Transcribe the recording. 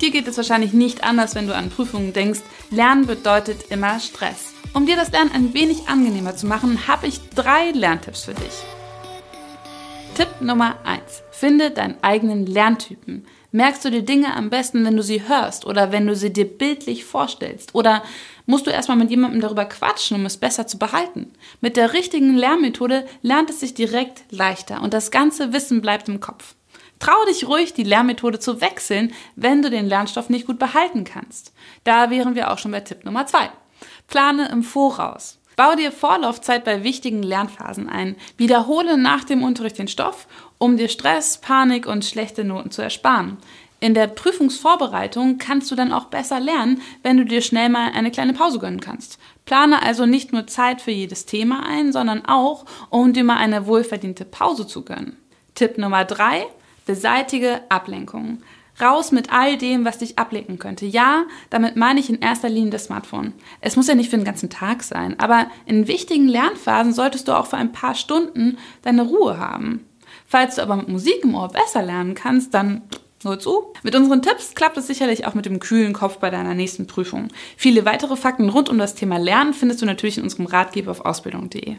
Dir geht es wahrscheinlich nicht anders, wenn du an Prüfungen denkst. Lernen bedeutet immer Stress. Um dir das Lernen ein wenig angenehmer zu machen, habe ich drei Lerntipps für dich. Tipp Nummer 1. Finde deinen eigenen Lerntypen. Merkst du dir Dinge am besten, wenn du sie hörst oder wenn du sie dir bildlich vorstellst? Oder musst du erstmal mit jemandem darüber quatschen, um es besser zu behalten? Mit der richtigen Lernmethode lernt es sich direkt leichter und das ganze Wissen bleibt im Kopf. Trau dich ruhig, die Lernmethode zu wechseln, wenn du den Lernstoff nicht gut behalten kannst. Da wären wir auch schon bei Tipp Nummer 2. Plane im Voraus. Bau dir Vorlaufzeit bei wichtigen Lernphasen ein. Wiederhole nach dem Unterricht den Stoff, um dir Stress, Panik und schlechte Noten zu ersparen. In der Prüfungsvorbereitung kannst du dann auch besser lernen, wenn du dir schnell mal eine kleine Pause gönnen kannst. Plane also nicht nur Zeit für jedes Thema ein, sondern auch, um dir mal eine wohlverdiente Pause zu gönnen. Tipp Nummer drei: Beseitige Ablenkungen. Raus mit all dem, was dich ablenken könnte. Ja, damit meine ich in erster Linie das Smartphone. Es muss ja nicht für den ganzen Tag sein, aber in wichtigen Lernphasen solltest du auch für ein paar Stunden deine Ruhe haben. Falls du aber mit Musik im Ohr besser lernen kannst, dann nur zu. Mit unseren Tipps klappt es sicherlich auch mit dem kühlen Kopf bei deiner nächsten Prüfung. Viele weitere Fakten rund um das Thema Lernen findest du natürlich in unserem Ratgeber auf ausbildung.de.